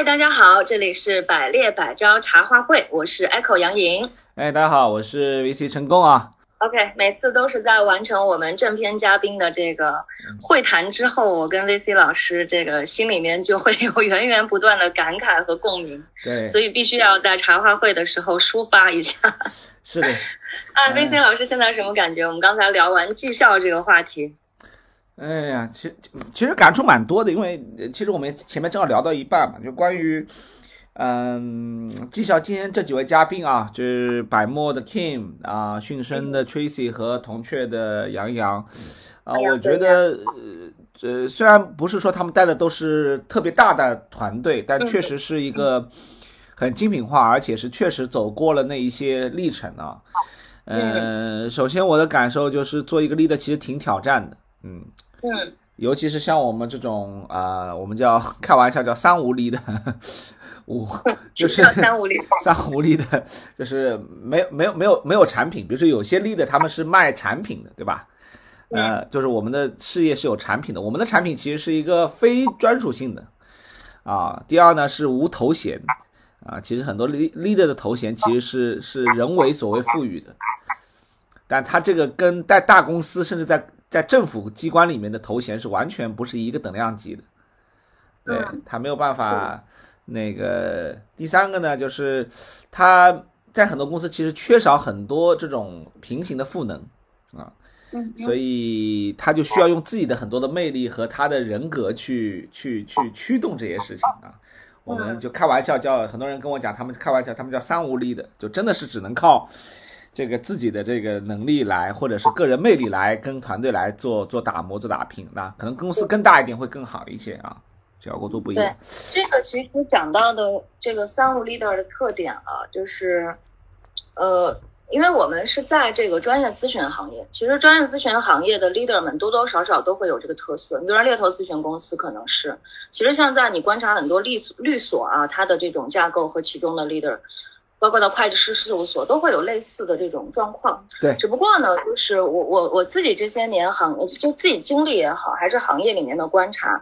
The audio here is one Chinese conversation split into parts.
嗨，大家好，这里是百列百招茶话会，我是 Echo 杨莹。哎，大家好，我是 VC 成功啊。OK，每次都是在完成我们正片嘉宾的这个会谈之后，我跟 VC 老师这个心里面就会有源源不断的感慨和共鸣。对，所以必须要在茶话会的时候抒发一下。是的。啊，VC 老师现在什么感觉？我们刚才聊完绩效这个话题。哎呀，其实其实感触蛮多的，因为其实我们前面正好聊到一半嘛，就关于嗯绩效。今天这几位嘉宾啊，就是百墨的 Kim 啊，迅生的 Tracy 和铜雀的杨洋啊，我觉得呃虽然不是说他们带的都是特别大的团队，但确实是一个很精品化，而且是确实走过了那一些历程啊。嗯，首先我的感受就是做一个 leader 其实挺挑战的，嗯。嗯，尤其是像我们这种啊，我们叫开玩笑叫三无力的，五 就是三无力，三无力的，就是没有没有没有没有产品。比如说有些力的他们是卖产品的，对吧？呃，就是我们的事业是有产品的，我们的产品其实是一个非专属性的啊。第二呢是无头衔啊，其实很多 leader 的头衔其实是是人为所谓赋予的，但他这个跟在大公司甚至在在政府机关里面的头衔是完全不是一个等量级的，对他没有办法。那个第三个呢，就是他在很多公司其实缺少很多这种平行的赋能啊，所以他就需要用自己的很多的魅力和他的人格去去去驱动这些事情啊。我们就开玩笑叫很多人跟我讲，他们开玩笑，他们叫三无力的，就真的是只能靠。这个自己的这个能力来，或者是个人魅力来跟团队来做做打磨、做打拼，那可能公司更大一点会更好一些啊，角度都不一样。对，这个其实讲到的这个三无 leader 的特点啊，就是，呃，因为我们是在这个专业咨询行业，其实专业咨询行业的 leader 们多多少少都会有这个特色。你比如说猎头咨询公司可能是，其实像在你观察很多律律所啊，它的这种架构和其中的 leader。包括到会计师事务所都会有类似的这种状况，对。只不过呢，就是我我我自己这些年行就自己经历也好，还是行业里面的观察，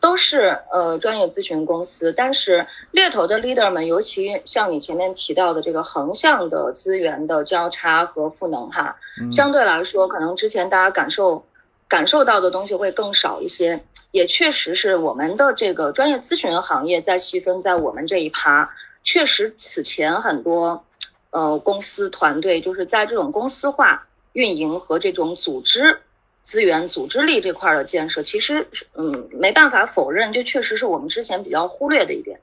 都是呃专业咨询公司。但是猎头的 leader 们，尤其像你前面提到的这个横向的资源的交叉和赋能哈，相对来说，可能之前大家感受感受到的东西会更少一些。也确实是我们的这个专业咨询行业在细分在我们这一趴。确实，此前很多，呃，公司团队就是在这种公司化运营和这种组织资源、组织力这块的建设，其实，嗯，没办法否认，这确实是我们之前比较忽略的一点。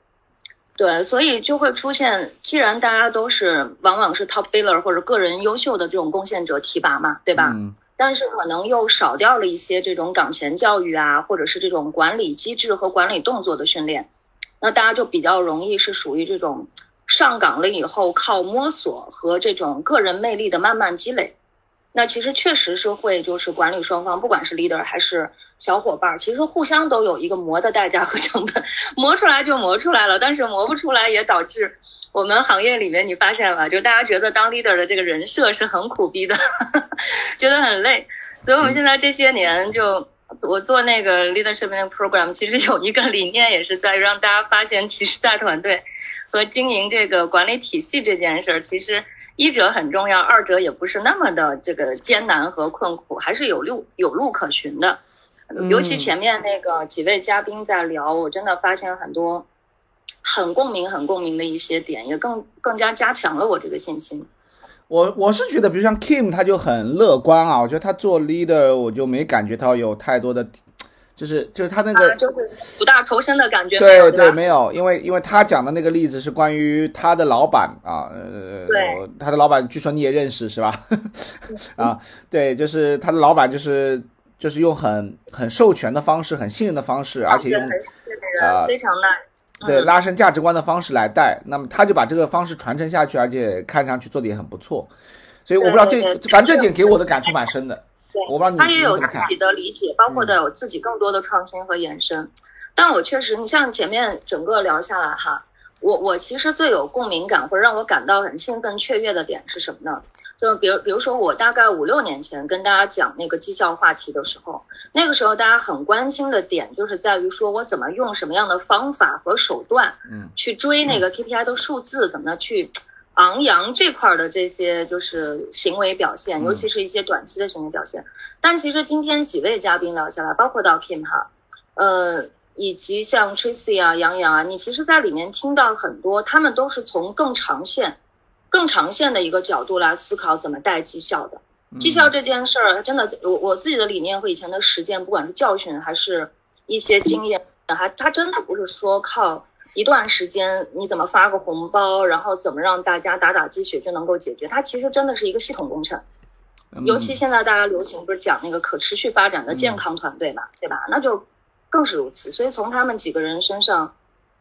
对，所以就会出现，既然大家都是往往是 top biller 或者个人优秀的这种贡献者提拔嘛，对吧？嗯。但是可能又少掉了一些这种岗前教育啊，或者是这种管理机制和管理动作的训练。那大家就比较容易是属于这种上岗了以后靠摸索和这种个人魅力的慢慢积累。那其实确实是会就是管理双方，不管是 leader 还是小伙伴，其实互相都有一个磨的代价和成本。磨出来就磨出来了，但是磨不出来也导致我们行业里面你发现了，就大家觉得当 leader 的这个人设是很苦逼的，觉得很累。所以我们现在这些年就。我做那个 leadership 那个 program，其实有一个理念，也是在让大家发现，其实带团队和经营这个管理体系这件事儿，其实一者很重要，二者也不是那么的这个艰难和困苦，还是有路有路可循的。尤其前面那个几位嘉宾在聊，我真的发现很多很共鸣、很共鸣的一些点，也更更加加强了我这个信心。我我是觉得，比如像 Kim，他就很乐观啊。我觉得他做 leader，我就没感觉到有太多的，就是就是他那个就是苦大仇深的感觉。对对，没有，因为因为他讲的那个例子是关于他的老板啊，呃，他的老板据说你也认识是吧？啊，对，就是他的老板就是就是用很很授权的方式，很信任的方式，而且用啊非常耐。对拉伸价值观的方式来带，那么他就把这个方式传承下去，而且看上去做的也很不错。所以我不知道这，反正这点给我的感触蛮深的。我不知道你他也有自己的理解，包括的有自己更多的创新和延伸。但我确实，你像前面整个聊下来哈，我我其实最有共鸣感或者让我感到很兴奋雀跃的点是什么呢？就比如比如说我大概五六年前跟大家讲那个绩效话题的时候，那个时候大家很关心的点就是在于说我怎么用什么样的方法和手段，嗯，去追那个 KPI 的数字，怎么去昂扬这块的这些就是行为表现，尤其是一些短期的行为表现。但其实今天几位嘉宾聊下来，包括到 Kim 哈，呃。以及像 Tracy 啊、杨洋啊，你其实在里面听到很多，他们都是从更长线、更长线的一个角度来思考怎么带绩效的。绩效这件事儿，真的，我我自己的理念和以前的实践，不管是教训还是一些经验，还它真的不是说靠一段时间你怎么发个红包，然后怎么让大家打打鸡血就能够解决。它其实真的是一个系统工程。尤其现在大家流行不是讲那个可持续发展的健康团队嘛，对吧？那就。更是如此，所以从他们几个人身上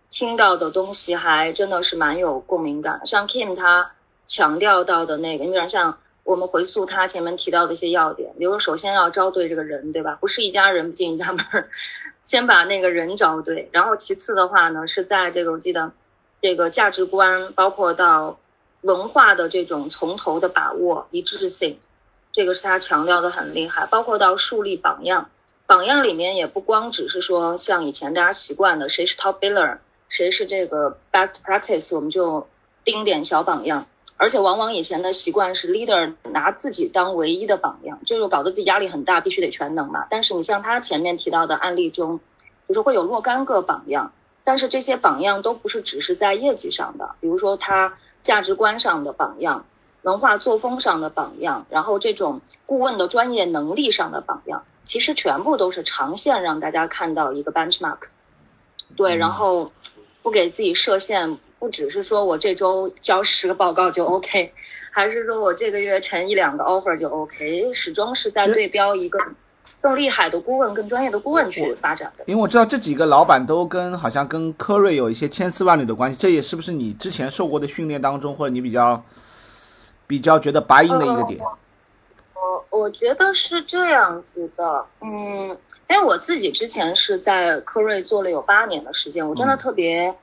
听到的东西，还真的是蛮有共鸣感。像 Kim 他强调到的那个，你比如像我们回溯他前面提到的一些要点，比如首先要招对这个人，对吧？不是一家人不进一家门，先把那个人招对。然后其次的话呢，是在这个我记得这个价值观，包括到文化的这种从头的把握一致性，这个是他强调的很厉害，包括到树立榜样。榜样里面也不光只是说像以前大家习惯的谁是 top biller，谁是这个 best practice，我们就盯点小榜样。而且往往以前的习惯是 leader 拿自己当唯一的榜样，就是搞得自己压力很大，必须得全能嘛。但是你像他前面提到的案例中，就是会有若干个榜样，但是这些榜样都不是只是在业绩上的，比如说他价值观上的榜样。文化作风上的榜样，然后这种顾问的专业能力上的榜样，其实全部都是长线让大家看到一个 benchmark。对，然后不给自己设限，不只是说我这周交十个报告就 OK，还是说我这个月成一两个 offer 就 OK，始终是在对标一个更厉害的顾问、更专业的顾问去发展的。因为我知道这几个老板都跟好像跟科瑞有一些千丝万缕的关系，这也是不是你之前受过的训练当中，或者你比较？比较觉得白银的一个点，我我觉得是这样子的，嗯，因为我自己之前是在科瑞做了有八年的时间，我真的特别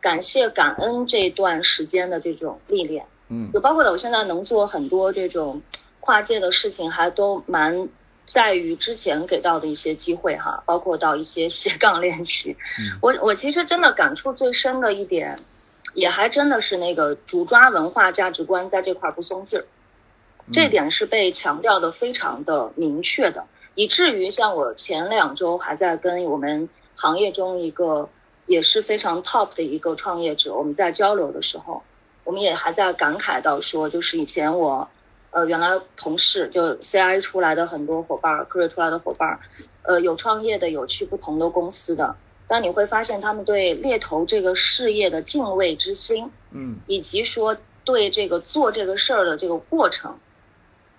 感谢感恩这段时间的这种历练，嗯，就包括我现在能做很多这种跨界的事情，还都蛮在于之前给到的一些机会哈，包括到一些斜杠练习，嗯我我其实真的感触最深的一点。也还真的是那个主抓文化价值观在这块不松劲儿，这点是被强调的非常的明确的，以至于像我前两周还在跟我们行业中一个也是非常 top 的一个创业者，我们在交流的时候，我们也还在感慨到说，就是以前我呃原来同事就 CI 出来的很多伙伴，科瑞出来的伙伴，呃有创业的，有去不同的公司的。但你会发现，他们对猎头这个事业的敬畏之心，嗯，以及说对这个做这个事儿的这个过程，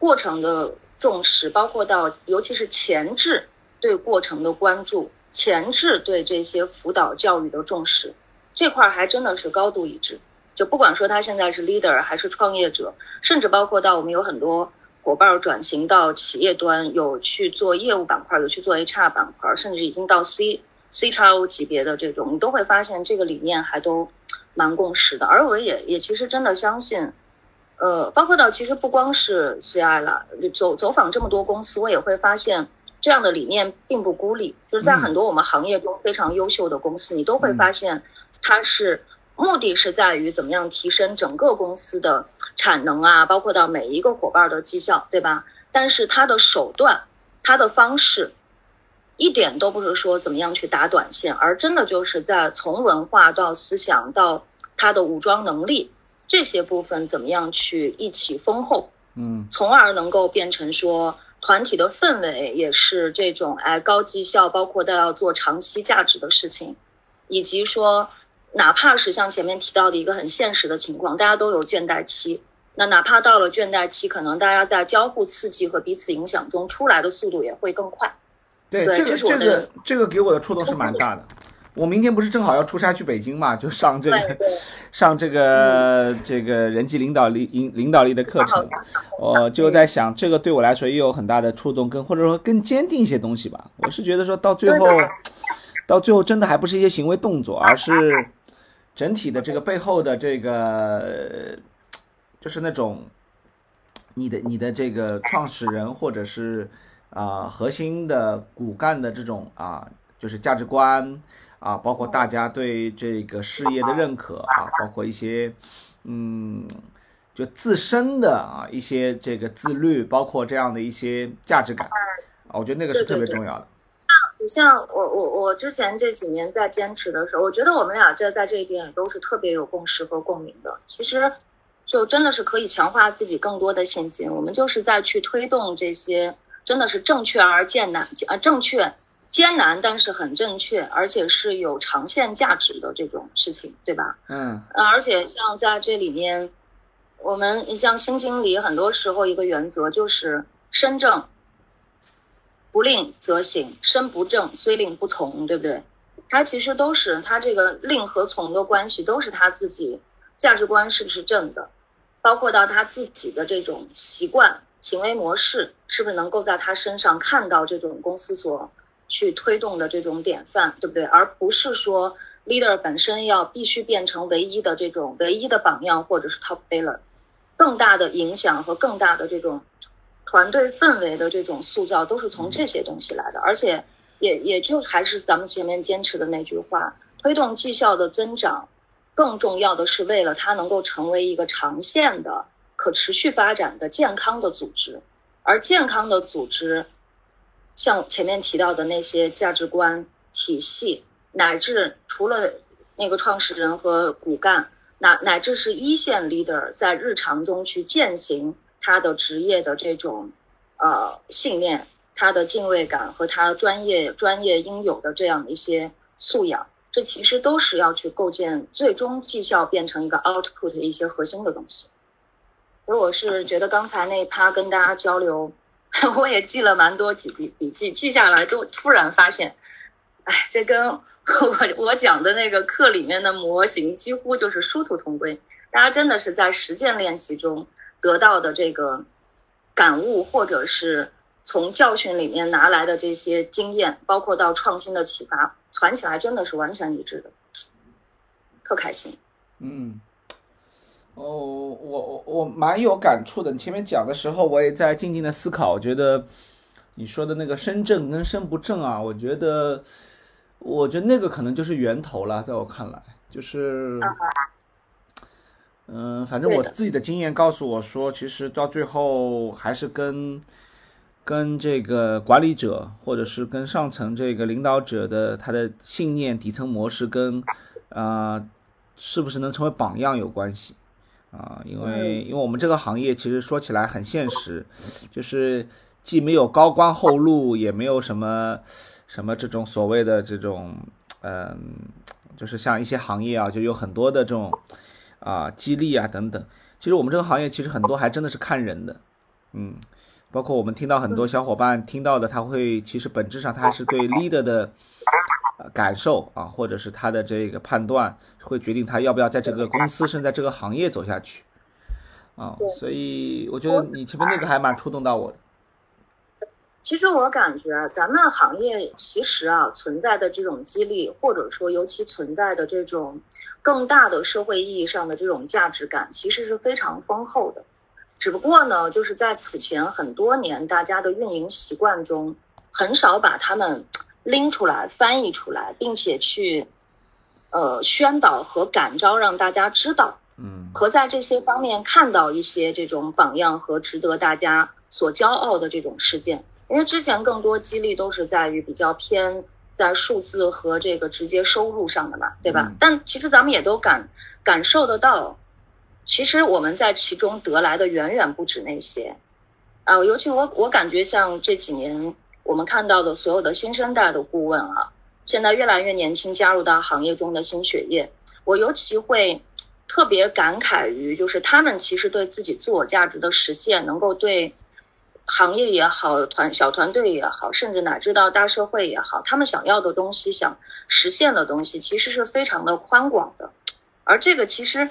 过程的重视，包括到尤其是前置对过程的关注，前置对这些辅导教育的重视，这块还真的是高度一致。就不管说他现在是 leader 还是创业者，甚至包括到我们有很多伙伴转型到企业端，有去做业务板块，有去做 HR 板块，甚至已经到 C。C 叉 O 级别的这种，你都会发现这个理念还都蛮共识的。而我也也其实真的相信，呃，包括到其实不光是 CI 了，走走访这么多公司，我也会发现这样的理念并不孤立。就是在很多我们行业中非常优秀的公司，你都会发现它是目的是在于怎么样提升整个公司的产能啊，包括到每一个伙伴的绩效，对吧？但是它的手段，它的方式。一点都不是说怎么样去打短线，而真的就是在从文化到思想到他的武装能力这些部分怎么样去一起丰厚，嗯，从而能够变成说团体的氛围也是这种哎高绩效，包括都要做长期价值的事情，以及说哪怕是像前面提到的一个很现实的情况，大家都有倦怠期，那哪怕到了倦怠期，可能大家在交互刺激和彼此影响中出来的速度也会更快。对这个这个这个给我的触动是蛮大的。我明天不是正好要出差去北京嘛，就上这个 上这个这个人际领导力领领导力的课程。我就在想，这个对我来说也有很大的触动，跟或者说更坚定一些东西吧。我是觉得说到最后，到最后真的还不是一些行为动作，而是整体的这个背后的这个，就是那种你的你的这个创始人或者是啊核心的骨干的这种啊，就是价值观啊，包括大家对这个事业的认可啊，包括一些嗯，就自身的啊一些这个自律，包括这样的一些价值感啊，我觉得那个是特别重要的。你像我我我之前这几年在坚持的时候，我觉得我们俩这在这一点都是特别有共识和共鸣的。其实，就真的是可以强化自己更多的信心。我们就是在去推动这些真的是正确而艰难啊，正确艰难，但是很正确，而且是有长线价值的这种事情，对吧？嗯。而且像在这里面，我们你像新经理，很多时候一个原则就是身正。不令则行，身不正虽令不从，对不对？他其实都是他这个令和从的关系，都是他自己价值观是不是正的，包括到他自己的这种习惯、行为模式，是不是能够在他身上看到这种公司所去推动的这种典范，对不对？而不是说 leader 本身要必须变成唯一的这种唯一的榜样，或者是 top leader，更大的影响和更大的这种。团队氛围的这种塑造都是从这些东西来的，而且也也就还是咱们前面坚持的那句话，推动绩效的增长，更重要的是为了它能够成为一个长线的、可持续发展的健康的组织。而健康的组织，像前面提到的那些价值观体系，乃至除了那个创始人和骨干，乃乃至是一线 leader 在日常中去践行。他的职业的这种，呃，信念，他的敬畏感和他专业专业应有的这样的一些素养，这其实都是要去构建最终绩效变成一个 output 的一些核心的东西。所以我是觉得刚才那一趴跟大家交流，我也记了蛮多几笔笔记，记下来都突然发现，哎，这跟我我讲的那个课里面的模型几乎就是殊途同归。大家真的是在实践练习中。得到的这个感悟，或者是从教训里面拿来的这些经验，包括到创新的启发，传起来真的是完全一致的，特开心。嗯，哦，我我我蛮有感触的。你前面讲的时候，我也在静静的思考。我觉得你说的那个身正跟身不正啊，我觉得，我觉得那个可能就是源头了。在我看来，就是。嗯，反正我自己的经验告诉我说，其实到最后还是跟跟这个管理者，或者是跟上层这个领导者的他的信念、底层模式跟啊，是不是能成为榜样有关系啊？因为因为我们这个行业其实说起来很现实，就是既没有高官厚禄，也没有什么什么这种所谓的这种嗯，就是像一些行业啊，就有很多的这种。啊，激励啊，等等。其实我们这个行业其实很多还真的是看人的，嗯，包括我们听到很多小伙伴听到的，他会其实本质上他是对 leader 的感受啊，或者是他的这个判断，会决定他要不要在这个公司甚至在这个行业走下去啊。所以我觉得你前面那个还蛮触动到我的。其实我感觉咱们行业其实啊存在的这种激励，或者说尤其存在的这种更大的社会意义上的这种价值感，其实是非常丰厚的。只不过呢，就是在此前很多年大家的运营习惯中，很少把他们拎出来翻译出来，并且去呃宣导和感召让大家知道，嗯，和在这些方面看到一些这种榜样和值得大家所骄傲的这种事件。因为之前更多激励都是在于比较偏在数字和这个直接收入上的嘛，对吧？但其实咱们也都感感受得到，其实我们在其中得来的远远不止那些，啊，尤其我我感觉像这几年我们看到的所有的新生代的顾问啊，现在越来越年轻加入到行业中的新血液，我尤其会特别感慨于，就是他们其实对自己自我价值的实现，能够对。行业也好，团小团队也好，甚至乃至到大社会也好，他们想要的东西、想实现的东西，其实是非常的宽广的。而这个其实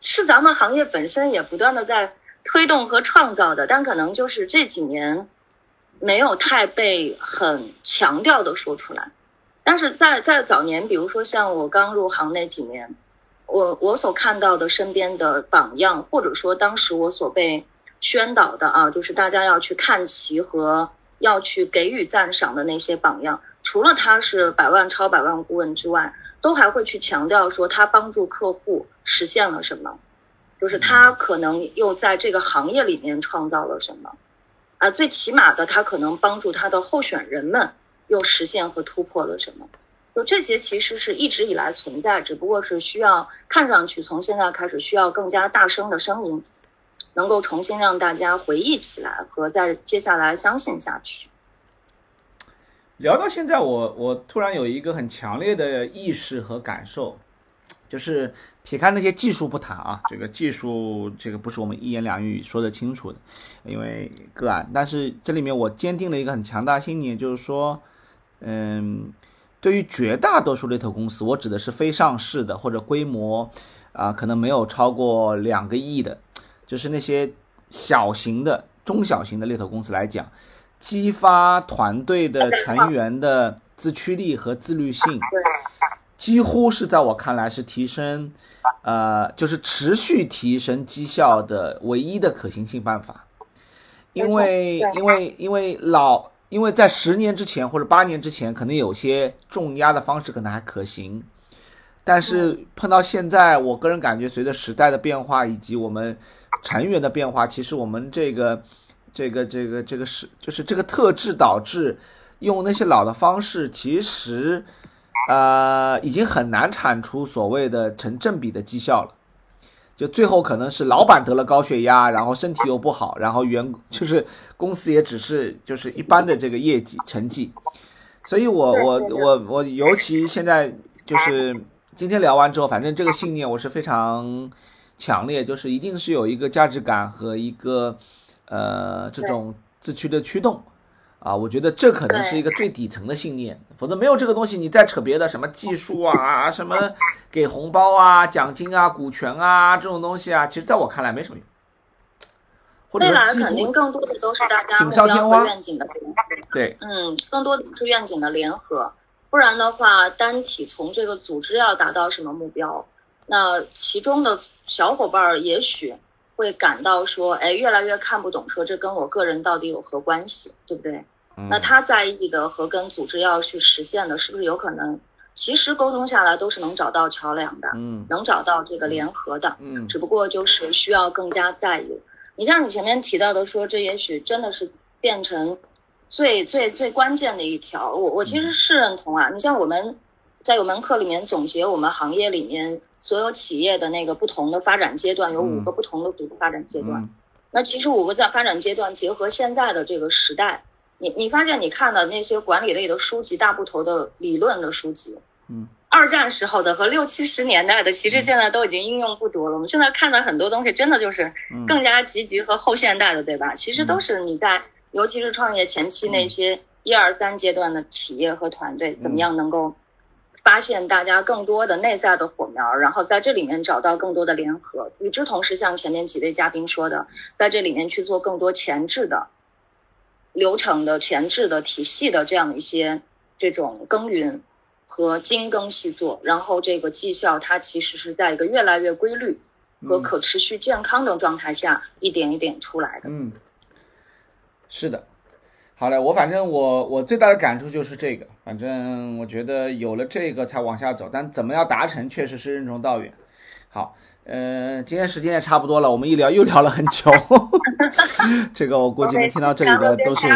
是咱们行业本身也不断的在推动和创造的，但可能就是这几年没有太被很强调的说出来。但是在在早年，比如说像我刚入行那几年，我我所看到的身边的榜样，或者说当时我所被。宣导的啊，就是大家要去看齐和要去给予赞赏的那些榜样，除了他是百万超百万顾问之外，都还会去强调说他帮助客户实现了什么，就是他可能又在这个行业里面创造了什么，啊，最起码的他可能帮助他的候选人们又实现和突破了什么，就这些其实是一直以来存在，只不过是需要看上去从现在开始需要更加大声的声音。能够重新让大家回忆起来和在接下来相信下去。聊到现在，我我突然有一个很强烈的意识和感受，就是撇开那些技术不谈啊，这个技术这个不是我们一言两语说得清楚的，因为个案。但是这里面我坚定了一个很强大信念，就是说，嗯，对于绝大多数猎头公司，我指的是非上市的或者规模啊，可能没有超过两个亿的。就是那些小型的、中小型的猎头公司来讲，激发团队的成员的自驱力和自律性，几乎是在我看来是提升，呃，就是持续提升绩效的唯一的可行性办法。因为，因为，因为老，因为在十年之前或者八年之前，可能有些重压的方式可能还可行，但是碰到现在，我个人感觉，随着时代的变化以及我们。成员的变化，其实我们这个、这个、这个、这个是，就是这个特质导致用那些老的方式，其实呃已经很难产出所谓的成正比的绩效了。就最后可能是老板得了高血压，然后身体又不好，然后员 就是公司也只是就是一般的这个业绩成绩。所以我我我我尤其现在就是今天聊完之后，反正这个信念我是非常。强烈就是一定是有一个价值感和一个，呃，这种自驱的驱动，啊，我觉得这可能是一个最底层的信念，否则没有这个东西，你再扯别的什么技术啊，什么给红包啊、奖金啊、股权啊这种东西啊，其实在我看来没什么用。未来肯定更多的都是大家目标和愿景的联合，对，嗯，更多的是愿景的联合，不然的话，单体从这个组织要达到什么目标？那其中的小伙伴儿也许会感到说，哎，越来越看不懂，说这跟我个人到底有何关系，对不对？那他在意的和跟组织要去实现的，是不是有可能？其实沟通下来都是能找到桥梁的，嗯，能找到这个联合的，嗯，只不过就是需要更加在意。你像你前面提到的说，这也许真的是变成最最最关键的一条。我我其实是认同啊。你像我们在有门课里面总结我们行业里面。所有企业的那个不同的发展阶段有五个不同的发展阶段，那其实五个在发展阶段结合现在的这个时代，你你发现你看的那些管理类的书籍，大部头的理论的书籍，嗯，二战时候的和六七十年代的，其实现在都已经应用不多了。我们现在看的很多东西，真的就是更加积极和后现代的，对吧？其实都是你在，尤其是创业前期那些一二三阶段的企业和团队，怎么样能够。发现大家更多的内在的火苗，然后在这里面找到更多的联合。与之同时，像前面几位嘉宾说的，在这里面去做更多前置的流程的前置的体系的这样一些这种耕耘和精耕细作，然后这个绩效它其实是在一个越来越规律和可持续健康的状态下一点一点出来的。嗯，是的。好嘞，我反正我我最大的感触就是这个，反正我觉得有了这个才往下走，但怎么样达成确实是任重道远。好，呃，今天时间也差不多了，我们一聊又聊了很久，这个我估计能听到这里的都是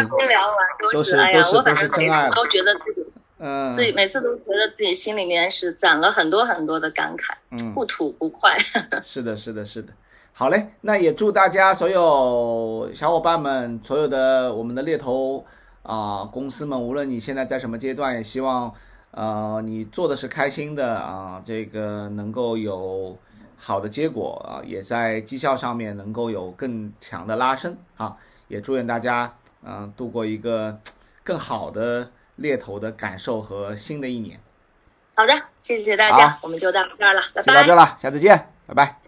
都是都是都是真爱，都觉得自己嗯自己每次都觉得自己心里面是攒了很多很多的感慨，嗯，不吐不快。是的，是的，是的。好嘞，那也祝大家所有小伙伴们，所有的我们的猎头啊公司们，无论你现在在什么阶段，也希望呃你做的是开心的啊，这个能够有好的结果啊，也在绩效上面能够有更强的拉升啊，也祝愿大家嗯度过一个更好的猎头的感受和新的一年。好的，谢谢大家，我们就到这儿了，拜拜。就到这了，下次见，拜拜。